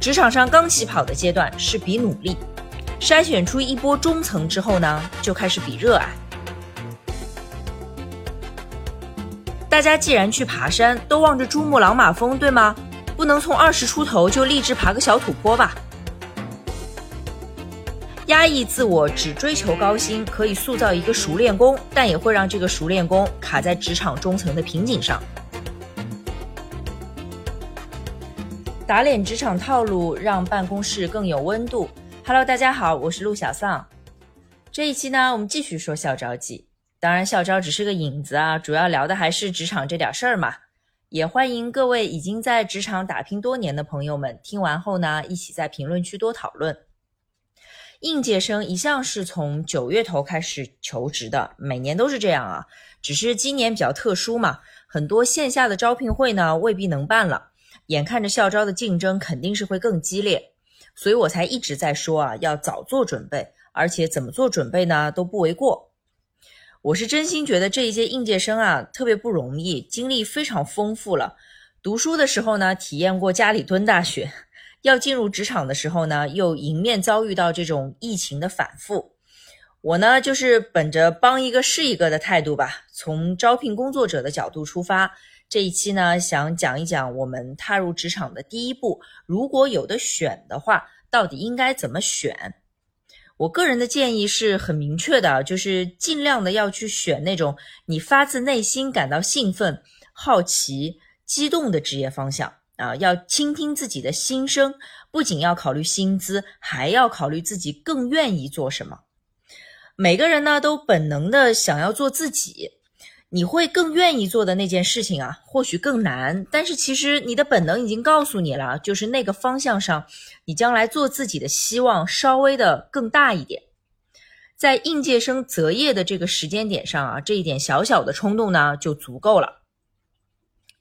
职场上刚起跑的阶段是比努力，筛选出一波中层之后呢，就开始比热爱。大家既然去爬山，都望着珠穆朗玛峰，对吗？不能从二十出头就立志爬个小土坡吧？压抑自我，只追求高薪，可以塑造一个熟练工，但也会让这个熟练工卡在职场中层的瓶颈上。打脸职场套路，让办公室更有温度。Hello，大家好，我是陆小丧。这一期呢，我们继续说校招季。当然，校招只是个引子啊，主要聊的还是职场这点事儿嘛。也欢迎各位已经在职场打拼多年的朋友们，听完后呢，一起在评论区多讨论。应届生一向是从九月头开始求职的，每年都是这样啊，只是今年比较特殊嘛，很多线下的招聘会呢未必能办了。眼看着校招的竞争肯定是会更激烈，所以我才一直在说啊，要早做准备，而且怎么做准备呢都不为过。我是真心觉得这一届应届生啊特别不容易，经历非常丰富了。读书的时候呢，体验过家里蹲大学；要进入职场的时候呢，又迎面遭遇到这种疫情的反复。我呢，就是本着帮一个是一个的态度吧，从招聘工作者的角度出发。这一期呢，想讲一讲我们踏入职场的第一步，如果有的选的话，到底应该怎么选？我个人的建议是很明确的，就是尽量的要去选那种你发自内心感到兴奋、好奇、激动的职业方向啊，要倾听自己的心声，不仅要考虑薪资，还要考虑自己更愿意做什么。每个人呢，都本能的想要做自己。你会更愿意做的那件事情啊，或许更难，但是其实你的本能已经告诉你了，就是那个方向上，你将来做自己的希望稍微的更大一点。在应届生择业的这个时间点上啊，这一点小小的冲动呢就足够了。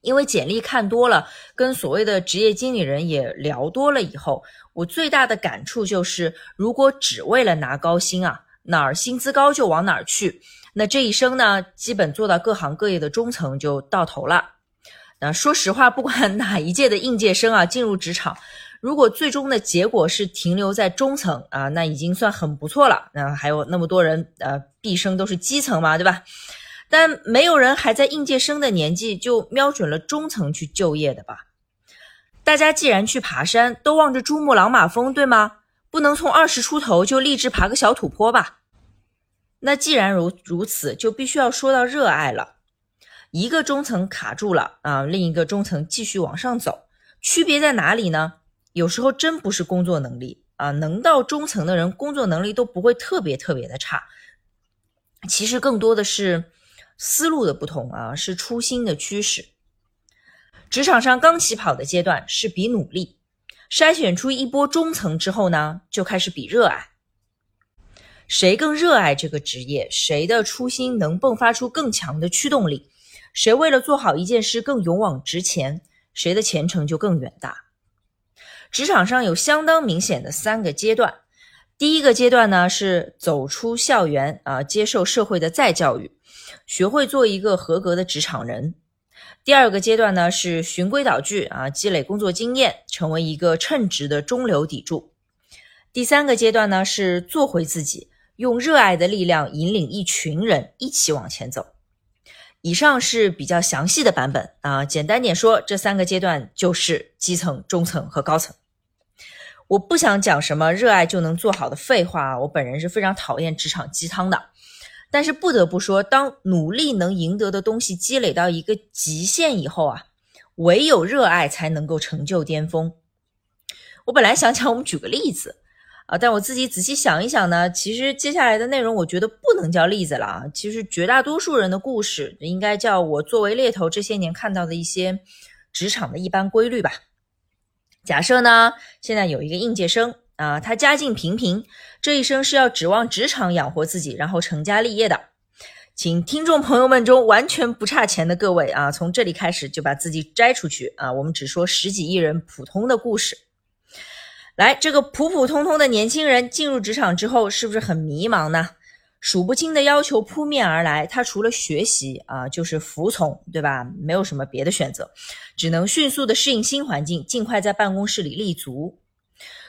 因为简历看多了，跟所谓的职业经理人也聊多了以后，我最大的感触就是，如果只为了拿高薪啊，哪儿薪资高就往哪儿去。那这一生呢，基本做到各行各业的中层就到头了。那说实话，不管哪一届的应届生啊，进入职场，如果最终的结果是停留在中层啊，那已经算很不错了。那还有那么多人，呃，毕生都是基层嘛，对吧？但没有人还在应届生的年纪就瞄准了中层去就业的吧？大家既然去爬山，都望着珠穆朗玛峰，对吗？不能从二十出头就立志爬个小土坡吧？那既然如如此，就必须要说到热爱了。一个中层卡住了啊，另一个中层继续往上走，区别在哪里呢？有时候真不是工作能力啊，能到中层的人工作能力都不会特别特别的差。其实更多的是思路的不同啊，是初心的驱使。职场上刚起跑的阶段是比努力，筛选出一波中层之后呢，就开始比热爱。谁更热爱这个职业？谁的初心能迸发出更强的驱动力？谁为了做好一件事更勇往直前？谁的前程就更远大？职场上有相当明显的三个阶段。第一个阶段呢是走出校园啊，接受社会的再教育，学会做一个合格的职场人。第二个阶段呢是循规蹈矩啊，积累工作经验，成为一个称职的中流砥柱。第三个阶段呢是做回自己。用热爱的力量引领一群人一起往前走。以上是比较详细的版本啊，简单点说，这三个阶段就是基层、中层和高层。我不想讲什么热爱就能做好的废话啊，我本人是非常讨厌职场鸡汤的。但是不得不说，当努力能赢得的东西积累到一个极限以后啊，唯有热爱才能够成就巅峰。我本来想讲，我们举个例子。啊，但我自己仔细想一想呢，其实接下来的内容我觉得不能叫例子了啊。其实绝大多数人的故事，应该叫我作为猎头这些年看到的一些职场的一般规律吧。假设呢，现在有一个应届生啊，他家境平平，这一生是要指望职场养活自己，然后成家立业的。请听众朋友们中完全不差钱的各位啊，从这里开始就把自己摘出去啊，我们只说十几亿人普通的故事。来，这个普普通通的年轻人进入职场之后，是不是很迷茫呢？数不清的要求扑面而来，他除了学习啊，就是服从，对吧？没有什么别的选择，只能迅速的适应新环境，尽快在办公室里立足。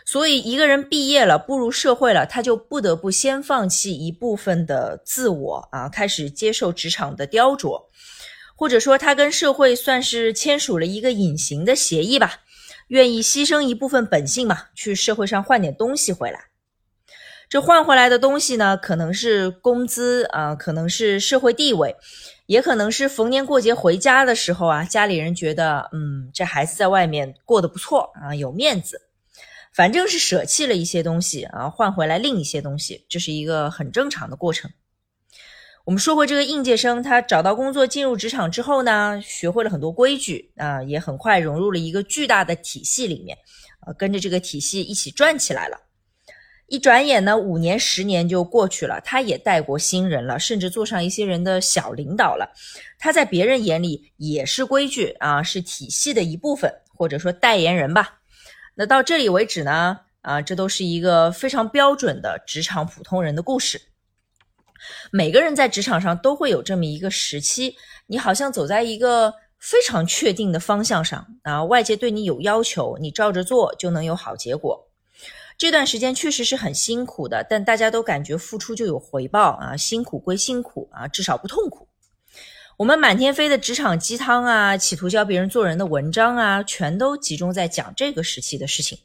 所以一个人毕业了，步入社会了，他就不得不先放弃一部分的自我啊，开始接受职场的雕琢，或者说他跟社会算是签署了一个隐形的协议吧，愿意牺牲一部分本性嘛，去社会上换点东西回来。这换回来的东西呢，可能是工资啊，可能是社会地位，也可能是逢年过节回家的时候啊，家里人觉得，嗯，这孩子在外面过得不错啊，有面子。反正是舍弃了一些东西啊，换回来另一些东西，这是一个很正常的过程。我们说过，这个应届生他找到工作进入职场之后呢，学会了很多规矩啊，也很快融入了一个巨大的体系里面，啊，跟着这个体系一起转起来了。一转眼呢，五年、十年就过去了，他也带过新人了，甚至做上一些人的小领导了。他在别人眼里也是规矩啊，是体系的一部分，或者说代言人吧。那到这里为止呢，啊，这都是一个非常标准的职场普通人的故事。每个人在职场上都会有这么一个时期，你好像走在一个非常确定的方向上啊，外界对你有要求，你照着做就能有好结果。这段时间确实是很辛苦的，但大家都感觉付出就有回报啊，辛苦归辛苦啊，至少不痛苦。我们满天飞的职场鸡汤啊，企图教别人做人的文章啊，全都集中在讲这个时期的事情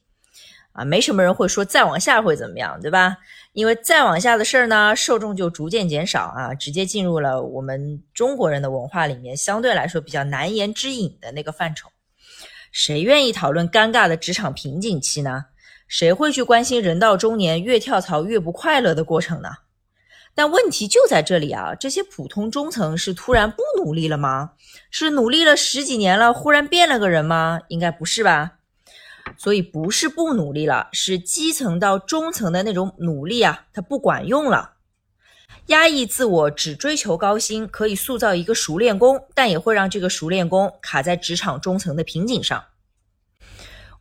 啊，没什么人会说再往下会怎么样，对吧？因为再往下的事儿呢，受众就逐渐减少啊，直接进入了我们中国人的文化里面相对来说比较难言之隐的那个范畴。谁愿意讨论尴尬的职场瓶颈期呢？谁会去关心人到中年越跳槽越不快乐的过程呢？但问题就在这里啊！这些普通中层是突然不努力了吗？是努力了十几年了，忽然变了个人吗？应该不是吧？所以不是不努力了，是基层到中层的那种努力啊，它不管用了。压抑自我，只追求高薪，可以塑造一个熟练工，但也会让这个熟练工卡在职场中层的瓶颈上。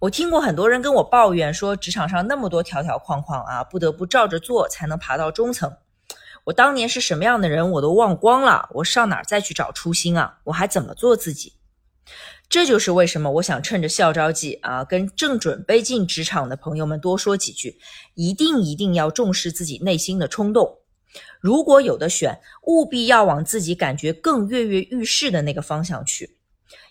我听过很多人跟我抱怨说，职场上那么多条条框框啊，不得不照着做才能爬到中层。我当年是什么样的人，我都忘光了。我上哪儿再去找初心啊？我还怎么做自己？这就是为什么我想趁着校招季啊，跟正准备进职场的朋友们多说几句，一定一定要重视自己内心的冲动。如果有的选，务必要往自己感觉更跃跃欲试的那个方向去。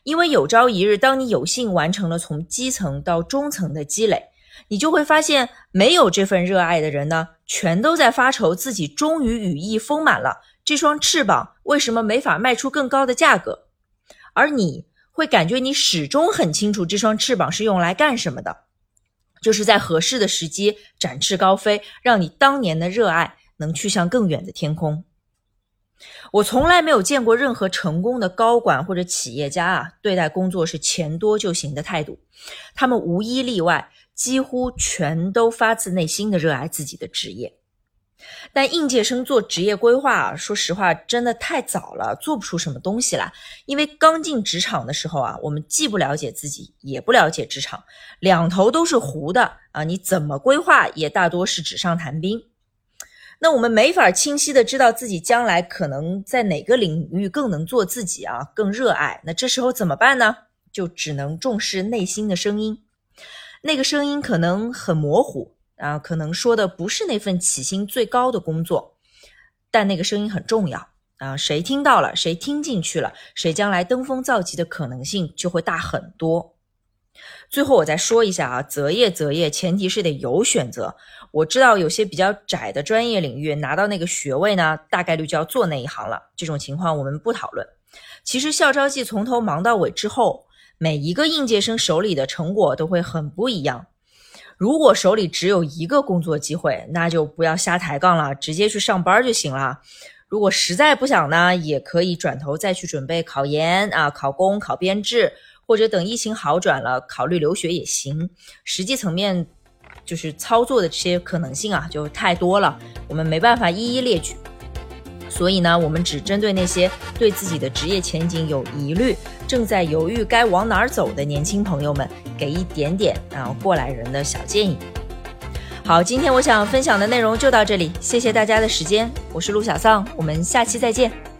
因为有朝一日，当你有幸完成了从基层到中层的积累，你就会发现，没有这份热爱的人呢，全都在发愁自己终于羽翼丰满了，这双翅膀为什么没法卖出更高的价格？而你会感觉你始终很清楚这双翅膀是用来干什么的，就是在合适的时机展翅高飞，让你当年的热爱能去向更远的天空。我从来没有见过任何成功的高管或者企业家啊，对待工作是钱多就行的态度。他们无一例外，几乎全都发自内心的热爱自己的职业。但应届生做职业规划，说实话，真的太早了，做不出什么东西来。因为刚进职场的时候啊，我们既不了解自己，也不了解职场，两头都是糊的啊。你怎么规划，也大多是纸上谈兵。那我们没法清晰的知道自己将来可能在哪个领域更能做自己啊，更热爱。那这时候怎么办呢？就只能重视内心的声音。那个声音可能很模糊啊，可能说的不是那份起薪最高的工作，但那个声音很重要啊。谁听到了，谁听进去了，谁将来登峰造极的可能性就会大很多。最后我再说一下啊，择业择业，前提是得有选择。我知道有些比较窄的专业领域，拿到那个学位呢，大概率就要做那一行了。这种情况我们不讨论。其实校招季从头忙到尾之后，每一个应届生手里的成果都会很不一样。如果手里只有一个工作机会，那就不要瞎抬杠了，直接去上班就行了。如果实在不想呢，也可以转头再去准备考研啊，考公、考编制。或者等疫情好转了，考虑留学也行。实际层面，就是操作的这些可能性啊，就太多了，我们没办法一一列举。所以呢，我们只针对那些对自己的职业前景有疑虑、正在犹豫该往哪儿走的年轻朋友们，给一点点啊过来人的小建议。好，今天我想分享的内容就到这里，谢谢大家的时间，我是陆小丧，我们下期再见。